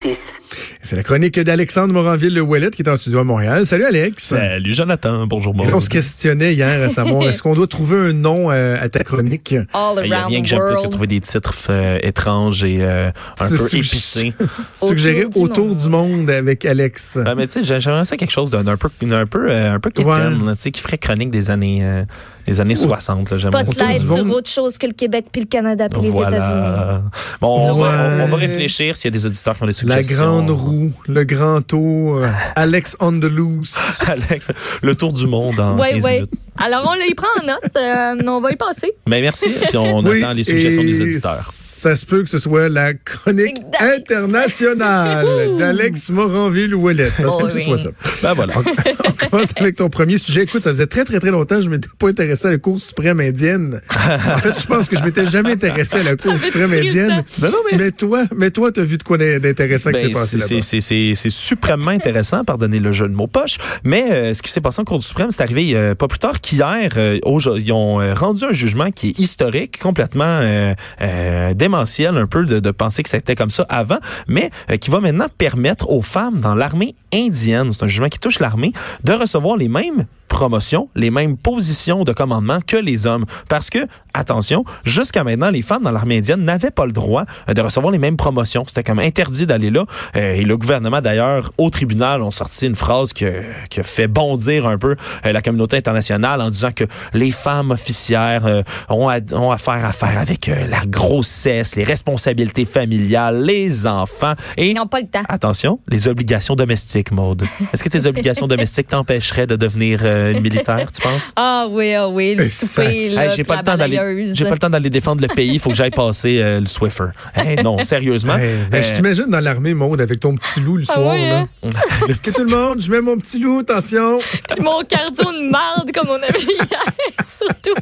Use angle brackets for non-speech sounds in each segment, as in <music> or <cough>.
This. C'est la chronique d'Alexandre Moranville-Ouellet qui est en studio à Montréal. Salut Alex. Salut Jonathan, bonjour On Maud. se questionnait hier à savoir <laughs> est-ce qu'on doit trouver un nom euh, à ta chronique? All Il y a around rien que j'aime plus que trouver des titres euh, étranges et euh, un peu épicés. <laughs> Suggéré Autour du autour monde. du monde avec Alex. Ah, mais tu sais, j'ai- j'aimerais ça quelque chose d'un peu, un peu, euh, un peu quétaine, Ouais. là, tu sais, qui ferait chronique des années, euh, des années 60. là, J'aimerais ça. Spotlight sur monde. autre chose que le Québec puis le Canada puis les États-Unis. Bon, on va, on va réfléchir s'il y a des auditeurs qui ont des La suggestions. grande roue, le grand tour, Alex on the loose. <laughs> Alex, le tour du monde en Ouais, 15 ouais. minutes. Alors, on les prend en note. euh, on va y passer. Mais merci, puis on Oui, attend les suggestions des auditeurs. Ça se peut que ce soit la chronique internationale d'Alex Moranville-Ouellet. Ça se Oh peut que ce oui. soit ça. Ben voilà. On commence avec ton premier sujet. Écoute, ça faisait très, très, très longtemps que je m'étais pas intéressé à la Cour suprême indienne. En fait, je pense que je m'étais jamais intéressé à la Cour suprême indienne. Non, non, mais Mais toi, mais toi, t'as vu de quoi d'intéressant qui s'est Ben, passé là-bas. c'est- c'est c'est suprêmement intéressant, pardonnez le jeu de mots poche. Mais euh, ce qui s'est passé en Cour suprême, c'est arrivé euh, pas plus tard qu'hier. euh, ils ont euh, rendu un jugement qui est historique, complètement euh, euh, démentiel, un peu de, de penser que c'était comme ça avant, mais qui va maintenant permettre aux femmes dans l'armée indienne, c'est un jugement qui touche l'armée, de recevoir les mêmes promotions, les mêmes positions de commandement que les hommes. Parce que, attention, jusqu'à maintenant, les femmes dans l'armée indienne n'avaient pas le droit euh, de recevoir les mêmes promotions. C'était comme interdit d'aller là. Euh, et le gouvernement, d'ailleurs, au tribunal, ont sorti une phrase que, qui a fait bondir un peu euh, la communauté internationale en disant que les femmes officières ont, à, ont affaire à faire avec la grossesse, les responsabilités familiales, les enfants et Ils n'ont pas le temps. Attention, les obligations domestiques, Maude. Est-ce que tes obligations <laughs> domestiques t'empêcheraient de devenir euh, une militaire, tu penses? <laughs> Ah oui, ah oui, le souper, là, Hey, j'ai pas la le temps d'aller j'ai pas le temps d'aller défendre le pays, il faut que j'aille passer euh, le Swiffer. Hey, non, <laughs> sérieusement. Hey, ben, je Euh, t'imagine dans l'armée, Maude, avec ton petit loup le Ah soir. ouais, là. hein? <laughs> Tout le monde, je mets mon petit loup, attention. Puis mon cardio de marde, comme on avait hier, surtout.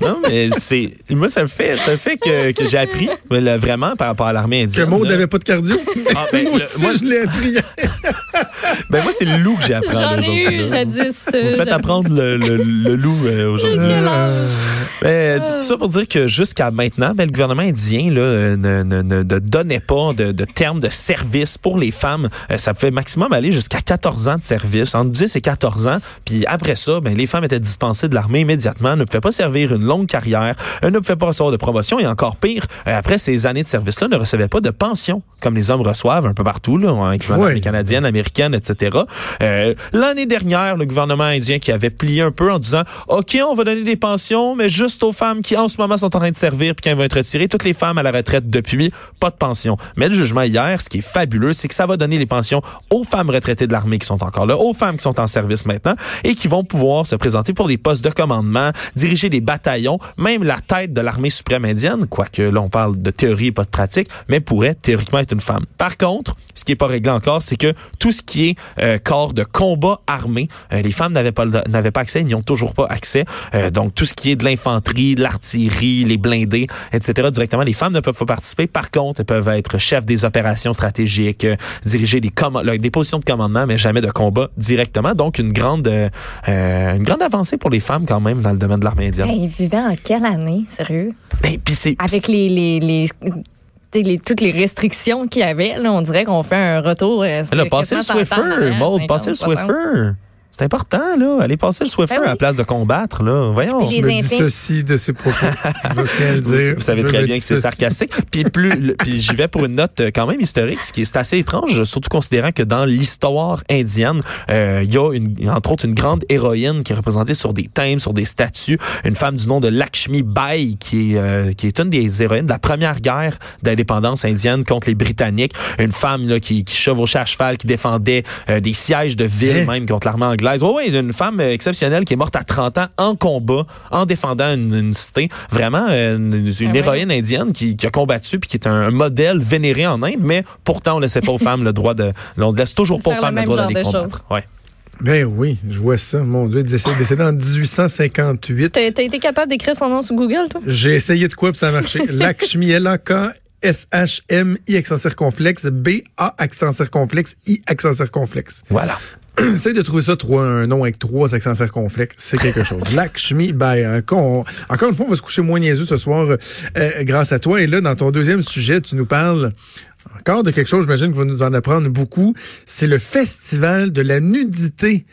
non, mais c'est moi ça me fait ça me fait que, que j'ai appris euh, là, vraiment par rapport à l'armée Que indienne. Maude là. n'avait pas de cardio? Ah, ben, moi le- aussi, moi, je l'ai appris hier. ben, moi c'est le loup que j'ai appris J'en ai eu là. jadis. Vous euh, faites apprendre le, le- le loup euh, aujourd'hui. Quel âge? Ben, tout ça pour dire que jusqu'à maintenant, ben, le gouvernement indien là, euh, ne, ne, ne, ne donnait pas de, de termes de service pour les femmes. Euh, ça pouvait maximum aller jusqu'à 14 ans de service, entre 10 et 14 ans. Puis après ça, ben, les femmes étaient dispensées de l'armée immédiatement, ne pouvaient pas servir une longue carrière, euh, ne pouvaient pas recevoir de promotion et encore pire, euh, après ces années de service-là, ne recevaient pas de pension comme les hommes reçoivent un peu partout, là, incluant Ouais. l'armée canadienne, américaine, etc. Euh, L'année dernière, le gouvernement indien qui avait plié un peu en disant OK, on va donner des pensions, mais juste aux femmes qui en ce moment sont en train de servir puis qui vont être retirées. Toutes les femmes à la retraite depuis, pas de pension. Mais le jugement hier, ce qui est fabuleux, c'est que ça va donner les pensions aux femmes retraitées de l'armée qui sont encore là, aux femmes qui sont en service maintenant et qui vont pouvoir se présenter pour des postes de commandement, diriger des bataillons, même la tête de l'armée suprême indienne, quoique là on parle de théorie et pas de pratique, mais pourrait théoriquement être une femme. Par contre, ce qui est pas réglé encore, c'est que tout ce qui est euh, corps de combat armé, euh, les femmes n'avaient pas n'avaient pas accès, n'y ont toujours pas accès. Euh, donc tout ce qui est de l'infanterie, de l'artillerie, les blindés, etc. Directement, les femmes ne peuvent pas participer. Par contre, elles peuvent être chefs des opérations stratégiques, euh, diriger des, là, positions de commandement, mais jamais de combat directement. Donc une grande euh, une grande avancée pour les femmes quand même dans le domaine de l'armée indienne. Hey, ils vivaient en quelle année, sérieux? Et puis c'est Avec les, les, les, tu sais, les- toutes les restrictions qu'il y avait, là, on dirait qu'on fait un retour. euh, Elle a passé le quasiment 100 ans en Swiffer, Maud, 50, passez le 60. Swiffer. C'est important, là. Allez passer le Swiffer Ben oui. à la place de combattre, là. Voyons. Je me instincts. dissocie de ses propos. <laughs> Je Vous, dire. vous savez Je très bien que c'est sarcastique. Puis plus, le- puis j'y vais pour une note euh, quand même historique, ce qui est assez étrange, surtout considérant que dans l'histoire indienne, euh, il y a une, entre autres une grande héroïne qui est représentée sur des thèmes, sur des statues, une femme du nom de Lakshmi Bai, qui est euh, qui est une des héroïnes de la première guerre d'indépendance indienne contre les Britanniques, une femme là qui, qui chevauchait à cheval, qui défendait euh, des sièges de ville Hein? même contre l'armée anglaise anglaise. Oui, oui, une femme euh, exceptionnelle qui est morte à 30 ans en combat, en défendant une, une cité. Vraiment, euh, une, une Ah ouais. héroïne indienne qui, qui a combattu puis qui est un modèle vénéré en Inde, mais pourtant, on laissait pas aux femmes le droit de... On laisse toujours pas aux femmes le droit d'aller de combattre. Ouais. Ben oui, je vois ça. Mon Dieu, décédé, décédé en 1858. T'as t'as été capable d'écrire son nom sur Google, toi? J'ai essayé de quoi puis ça a marché. <laughs> Lakshmi, L-A-K, S-H-M-I accent circonflexe, B-A accent circonflexe, I accent circonflexe. Voilà. <clears throat> Essaye de trouver ça, trois, un nom avec trois accents circonflexes. C'est quelque chose. <laughs> Lakshmi Bai. Encore, on- encore une fois, on va se coucher moins niaiseux ce soir euh, grâce à toi. Et là, dans ton deuxième sujet, tu nous parles encore de quelque chose, j'imagine que vous nous en apprendre beaucoup. C'est le festival de la nudité.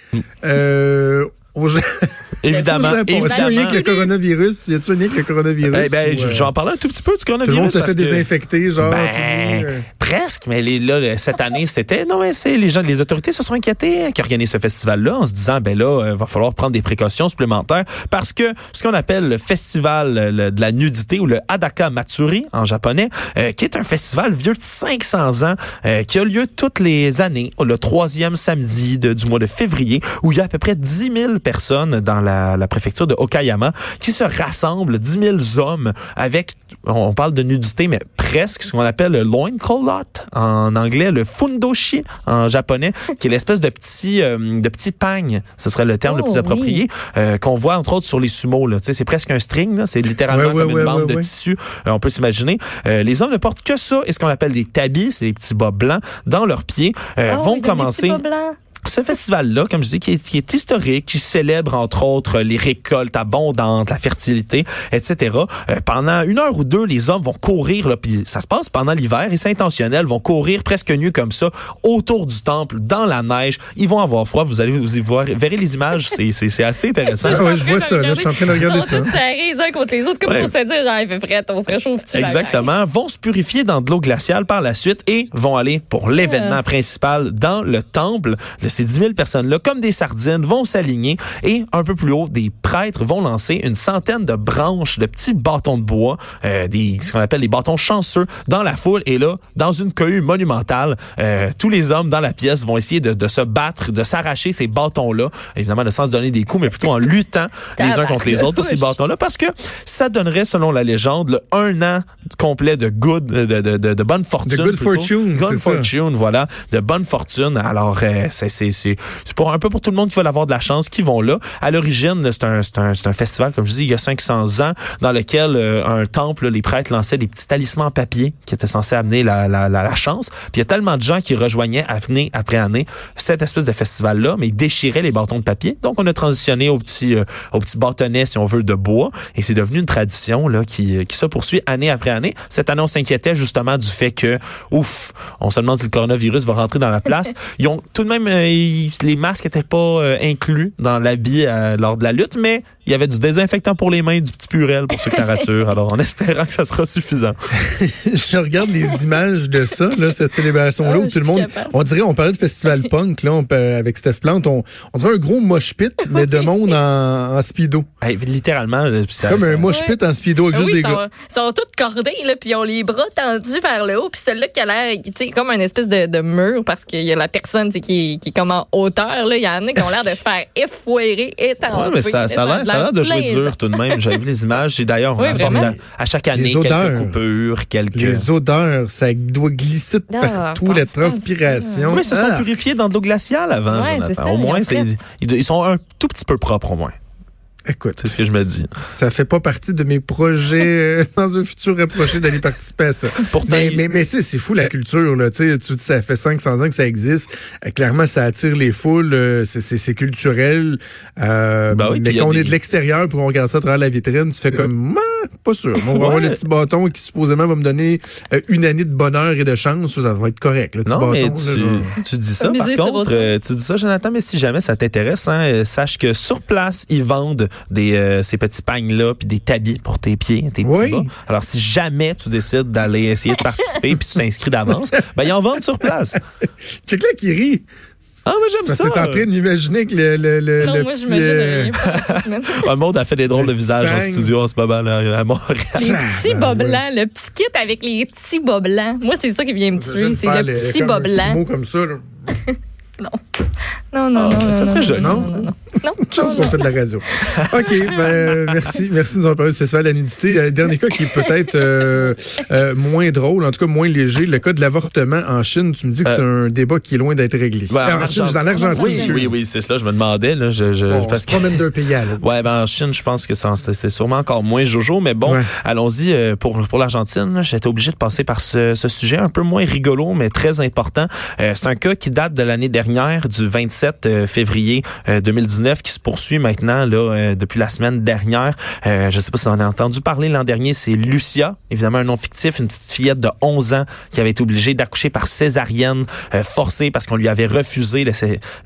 Euh, au <laughs> Évidemment. Est-ce qu'il y a un lien évidemment. avec le coronavirus? Y a-tu un lien avec le coronavirus? Eh ben, ou, euh, j'en parlais un tout petit peu du tout le coronavirus. monde se fait désinfecter, genre. Ben, tout euh. presque, mais les, là, cette année, c'était. Non, mais c'est les gens, les autorités se sont inquiétées qui organisent ce festival-là en se disant, ben là, il va falloir prendre des précautions supplémentaires parce que ce qu'on appelle le festival euh, le- de la nudité ou le Hadaka Matsuri en japonais, euh, qui est un festival vieux de 500 ans, euh, qui a lieu toutes les années, le troisième samedi de- du mois de février, où il y a à peu près 10 000 personnes dans la, la préfecture de Okayama qui se rassemblent, 10 000 hommes avec, on parle de nudité, mais presque ce qu'on appelle le loincloth en anglais, le fundoshi en japonais, <laughs> qui est l'espèce de petit, euh, de petit pagne, ce serait le terme le Oh, plus approprié, euh, qu'on voit entre autres sur les sumos. là. Tu sais, C'est presque un string, là. c'est littéralement Ouais, ouais, comme une ouais, bande ouais, de ouais. tissu, euh, on peut s'imaginer. Euh, les hommes ne portent que ça et ce qu'on appelle des tabis, c'est des petits bas blancs dans leurs pieds, euh, Ah vont oui, des petits commencer bas blancs. Ce festival-là, comme je dis, qui est, qui est historique, qui célèbre entre autres les récoltes abondantes, la fertilité, etc. Euh, pendant une heure ou deux, les hommes vont courir, là, puis ça se passe pendant l'hiver, et c'est intentionnel, vont courir presque nus comme ça autour du temple, dans la neige. Ils vont avoir froid. Vous allez vous y voir, verrez les images. C'est, assez intéressant. <laughs> Ah ouais, je vois ça, là. Je suis en train de regarder Ils sont ça. serrés les uns contre les autres, comme Ouais. pour se dire, ah, il fait frais, on se gang? Exactement. Vont se purifier dans de l'eau glaciale par la suite et vont aller pour l'événement principal dans le temple. Ces 10 000 personnes-là, comme des sardines, vont s'aligner et un peu plus haut, des prêtres vont lancer une centaine de branches, de petits bâtons de bois, euh, des, ce qu'on appelle les bâtons chanceux, dans la foule. Et là, dans une cohue monumentale, euh, tous les hommes dans la pièce vont essayer de, de se battre, de s'arracher ces bâtons-là. Évidemment, de sans se donner des coups, mais plutôt en luttant les uns contre les autres pour ces bâtons-là, parce que ça donnerait, selon la légende, le un an complet de good, de, de, de, de bonne fortune. De good plutôt. fortune, Good ça. fortune, voilà. De bonne fortune. Alors, euh, c'est, c'est, c'est, pour un peu pour tout le monde qui veut avoir de la chance qui vont là. À l'origine, c'est un, c'est un, c'est un festival, comme je dis, il y a 500 ans, dans lequel euh, un temple, les prêtres lançaient des petits talismans en papier qui étaient censés amener la, la, la, la chance. Puis il y a tellement de gens qui rejoignaient année après année cette espèce de festival-là, mais ils déchiraient les bâtons de papier. Donc, on a transitionné au petit, euh, au petit bâtonnet, si on veut, de bois. Et c'est devenu une tradition là, qui, euh, qui se poursuit année après année. Cette année, on s'inquiétait justement du fait que, ouf, on se demande si le coronavirus va rentrer dans la place. <laughs> Ils ont tout de même, euh, ils- les masques n'étaient pas euh, inclus dans l'habit euh, lors de la lutte, mais il y avait du désinfectant pour les mains, du petit purel pour ceux que ça rassure. Alors, en espérant que ça sera suffisant. <laughs> je regarde les images de ça, là, cette célébration-là, Ah, où tout le monde, capable. on dirait, on parlait de festival punk, là, on peut- avec Steph Plante, on, on dirait un gros mosh pit, <laughs> mais de monde en, en speedo. Hey, littéralement, euh, puis ça- Comme ça- un mosh Ouais. pit en speedo avec Ah juste oui, des ils sont, gars. sont tous cordés, là, puis ils ont les bras tendus vers le haut, puis celle-là qui a l'air, tu sais, comme une espèce de, de mur, parce qu'il y a la personne, qui, est- qui comme en hauteur, là. Il y en a qui ont l'air de se faire effoirer, étamper. Ouais, mais ça, ça a l'air, ça a l'air de jouer dur tout de même. J'avais vu les images. J'ai d'ailleurs <laughs> Oui, la- à chaque année Les odeurs. quelques coupures, quelques. Les odeurs, ça doit glisser de Ah, partout, pense la transpiration. Oui, ils se sont Ah. purifiés dans de l'eau glaciale avant, Ouais, Jonathan. ça, au moins, ils sont un tout petit peu propres, au moins. Écoute, C'est ce que je me dis. ça fait pas partie de mes projets euh, dans un futur rapproché d'aller participer à ça. <laughs> Pourtant, Mais, mais, mais tu sais, c'est fou la culture. Là. Tu sais, tu dis ça fait 500 ans que ça existe. Euh, clairement, ça attire les foules. euh, c'est- culturel. Euh, Ben oui, mais quand on des- est de l'extérieur pour on regarde ça à travers la vitrine, tu fais comme, pas sûr. On va Ouais. avoir le petit bâton qui supposément va me donner euh, une année de bonheur et de chance. Ça va être correct. Le petit Non, bâton, mais là, tu, tu dis ça, par contre, euh, tu dis ça, Jonathan, mais si jamais ça t'intéresse, hein, sache que sur place, ils vendent des, euh, ces petits pagnes-là, puis des tabis pour tes pieds, tes petits Oui. bas. Alors, si jamais tu décides d'aller essayer de participer, puis tu t'inscris d'avance, ben, ils en vendent sur place. <laughs> Check là qui rit. Ah, mais j'aime ça. t'es en train de m'imaginer que le, le, le, Non, le moi, petit, j'imagine euh, rien. pas. <laughs> Ah, Maud a fait des drôles de Le visages en studio en ce moment, là, à Montréal. Les petits bas ouais. blancs, le petit kit avec les petits bas blancs. Moi, c'est ça qui vient me tuer. le C'est le les- petit bas un petit blanc. mot comme ça. là. <laughs> Non, non, Ah, non. ça non, serait non, joli. Non, non, non? Chance qu'on fait de la radio. OK, ben, euh, merci. Merci de nous avoir parlé du Festival de la nudité. Euh, dernier cas qui est peut-être euh, moins drôle, en tout cas moins léger, le cas de l'avortement en Chine. Tu me dis que c'est un débat qui est loin d'être réglé. Ben, en, en, Chine, dans l'Argentine. Oui, oui, oui, c'est cela. Je me demandais. Là, je, on promène d'un pays à l'autre. Ouais, ben, en Chine, je pense que c'est sûrement encore moins Jojo. Mais bon, allons-y. Pour, pour l'Argentine, j'étais obligé de passer par ce, sujet un peu moins rigolo, mais très important. c'est un cas qui date de l'année dernière, du 27 février 2019. Qui se poursuit maintenant là, euh, depuis la semaine dernière. Euh, je ne sais pas si on a entendu parler l'an dernier, c'est Lucia, évidemment un nom fictif, une petite fillette de 11 ans qui avait été obligée d'accoucher par césarienne euh, forcée parce qu'on lui avait refusé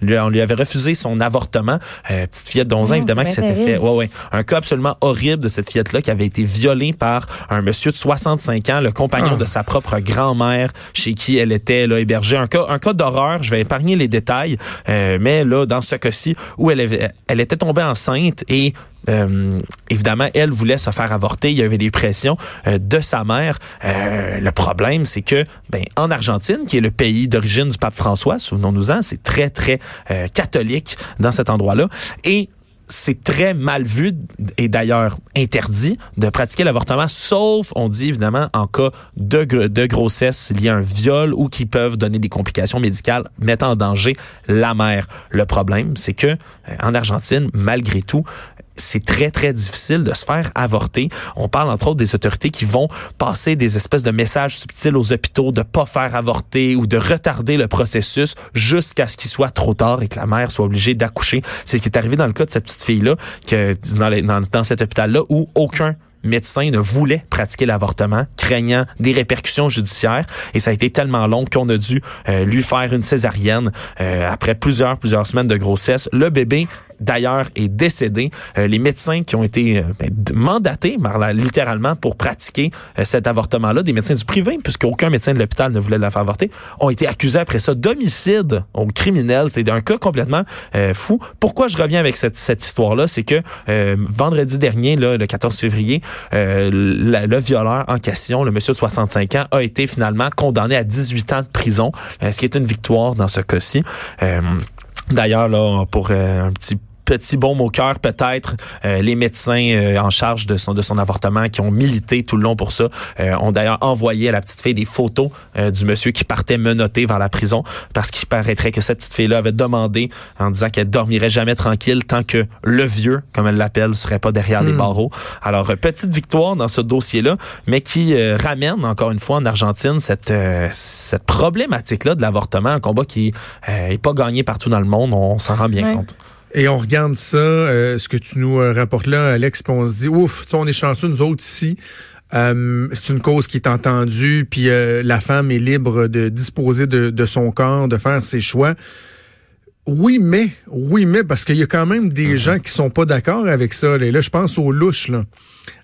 on lui avait refusé son avortement. petite fillette de 11 ans, évidemment, qui s'était fait... Ouais, ouais, un cas absolument horrible de cette fillette-là qui avait été violée par un monsieur de 65 ans, le compagnon ah. de sa propre grand-mère chez qui elle était là, hébergée. Un cas, un cas d'horreur, je vais épargner les détails, mais là, dans ce cas-ci, où elle avait elle était tombée enceinte et euh, évidemment, elle voulait se faire avorter. Il y avait des pressions euh, de sa mère. Euh, le problème, c'est que, ben, en Argentine, qui est le pays d'origine du pape François, souvenons-nous-en, c'est très, très catholique dans cet endroit-là. Et c'est très mal vu et d'ailleurs interdit de pratiquer l'avortement, sauf, on dit évidemment, en cas de, de grossesse liée à un viol ou qui peuvent donner des complications médicales mettant en danger la mère. Le problème, c'est que euh, en Argentine, malgré tout, c'est très, très difficile de se faire avorter. On parle entre autres des autorités qui vont passer des espèces de messages subtils aux hôpitaux de pas faire avorter ou de retarder le processus jusqu'à ce qu'il soit trop tard et que la mère soit obligée d'accoucher. C'est ce qui est arrivé dans le cas de cette petite fille-là, dans cet hôpital-là où aucun médecin ne voulait pratiquer l'avortement, craignant des répercussions judiciaires. Et ça a été tellement long qu'on a dû euh, lui faire une césarienne euh, après plusieurs, plusieurs semaines de grossesse. Le bébé d'ailleurs est décédé. Euh, les médecins qui ont été euh, ben, mandatés littéralement pour pratiquer euh, cet avortement-là, des médecins du privé, puisqu'aucun médecin de l'hôpital ne voulait la faire avorter, ont été accusés après ça d'homicide au criminel. C'est un cas complètement fou. Pourquoi je reviens avec cette, cette histoire-là, c'est que vendredi dernier, le 14 février, le violeur en question, le monsieur de 65 ans, a été finalement condamné à 18 ans de prison, ce qui est une victoire dans ce cas-ci. D'ailleurs, là, pour un petit petit bon au cœur peut-être euh, les médecins euh, en charge de son de son avortement qui ont milité tout le long pour ça euh, ont d'ailleurs envoyé à la petite fille des photos euh, du monsieur qui partait menotté vers la prison parce qu'il paraîtrait que cette petite fille là avait demandé en disant qu'elle dormirait jamais tranquille tant que le vieux comme elle l'appelle serait pas derrière les barreaux. Alors petite victoire dans ce dossier là mais qui euh, ramène encore une fois en Argentine cette euh, cette problématique là de l'avortement un combat qui euh, est pas gagné partout dans le monde. On s'en rend bien compte Et on regarde ça, euh, ce que tu nous euh, rapportes là, Alex, puis on se dit, ouf, on est chanceux, nous autres ici. Euh, c'est une cause qui est entendue, puis la femme est libre de disposer de son corps, de faire ses choix. Oui, mais, oui, mais, parce qu'il y a quand même des gens qui sont pas d'accord avec ça. Là, Et là je pense aux louches, là.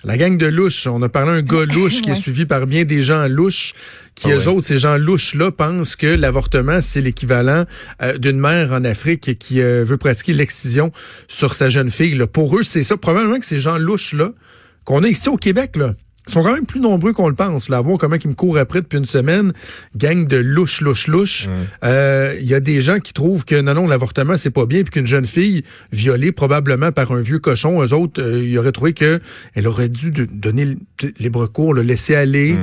La gang de louches. On a parlé d'un gars <laughs> louche qui est suivi par bien des gens louches, qui, Ah eux ouais. autres, ces gens louches-là, pensent que l'avortement, c'est l'équivalent euh, d'une mère en Afrique qui euh, veut pratiquer l'excision sur sa jeune fille. là. Pour eux, c'est ça. Probablement que ces gens louches-là, qu'on a ici au Québec, là, sont quand même plus nombreux qu'on le pense. Là, voir comment ils me courent après depuis une semaine, gang de louches, louches, louches. Euh, Il y a des gens qui trouvent que non, non, l'avortement, c'est pas bien, puis qu'une jeune fille violée probablement par un vieux cochon, eux autres, euh, ils auraient trouvé que elle aurait dû donner libre cours, le laisser aller.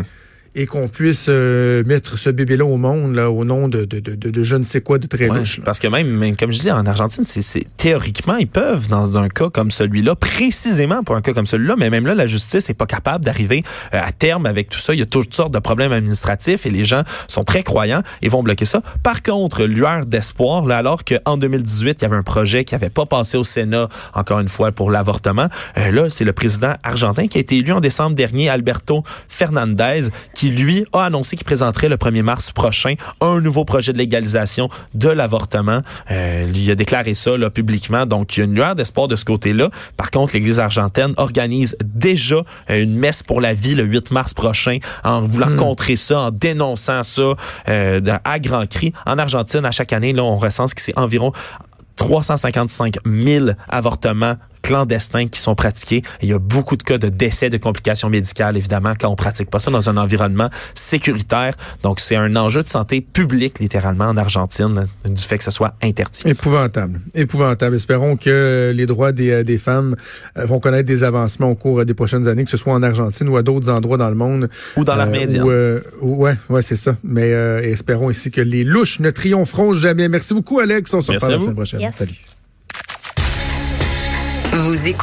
Et qu'on puisse euh, mettre ce bébé-là au monde là, au nom de, de, de, de, je ne sais quoi de très Ouais, louche. là. parce que même, même, comme je dis, en Argentine, c'est, théoriquement, ils peuvent, dans un cas comme celui-là, précisément pour un cas comme celui-là, mais même là, la justice est pas capable d'arriver euh, à terme avec tout ça. Il y a toutes sortes de problèmes administratifs et les gens sont très croyants et vont bloquer ça. Par contre, lueur d'espoir, là, alors qu'en 2018, il y avait un projet qui avait pas passé au Sénat, encore une fois, pour l'avortement, euh, là, c'est le président argentin qui a été élu en décembre dernier, Alberto Fernandez, qui, lui, a annoncé qu'il présenterait le 1er mars prochain un nouveau projet de légalisation de l'avortement. Euh, il a déclaré ça là, publiquement, donc il y a une lueur d'espoir de ce côté-là. Par contre, l'Église argentine organise déjà euh, une messe pour la vie le 8 mars prochain en voulant contrer ça, en dénonçant ça euh, à grands cris. En Argentine, à chaque année, là, on recense que c'est environ 355 000 avortements clandestins qui sont pratiqués. Il y a beaucoup de cas de décès, de complications médicales, évidemment, quand on pratique pas ça dans un environnement sécuritaire. Donc, c'est un enjeu de santé publique, littéralement, en Argentine, du fait que ce soit interdit. Épouvantable. Épouvantable. Espérons que les droits des, euh, des femmes euh, vont connaître des avancements au cours des prochaines années, que ce soit en Argentine ou à d'autres endroits dans le monde. Ou dans l'armée indienne. Euh, ouais, ouais, c'est ça. Mais euh, espérons ici que les louches ne triompheront jamais. Merci beaucoup, Alex. On se reparle à la semaine prochaine. Yes. Salut. Vous écoutez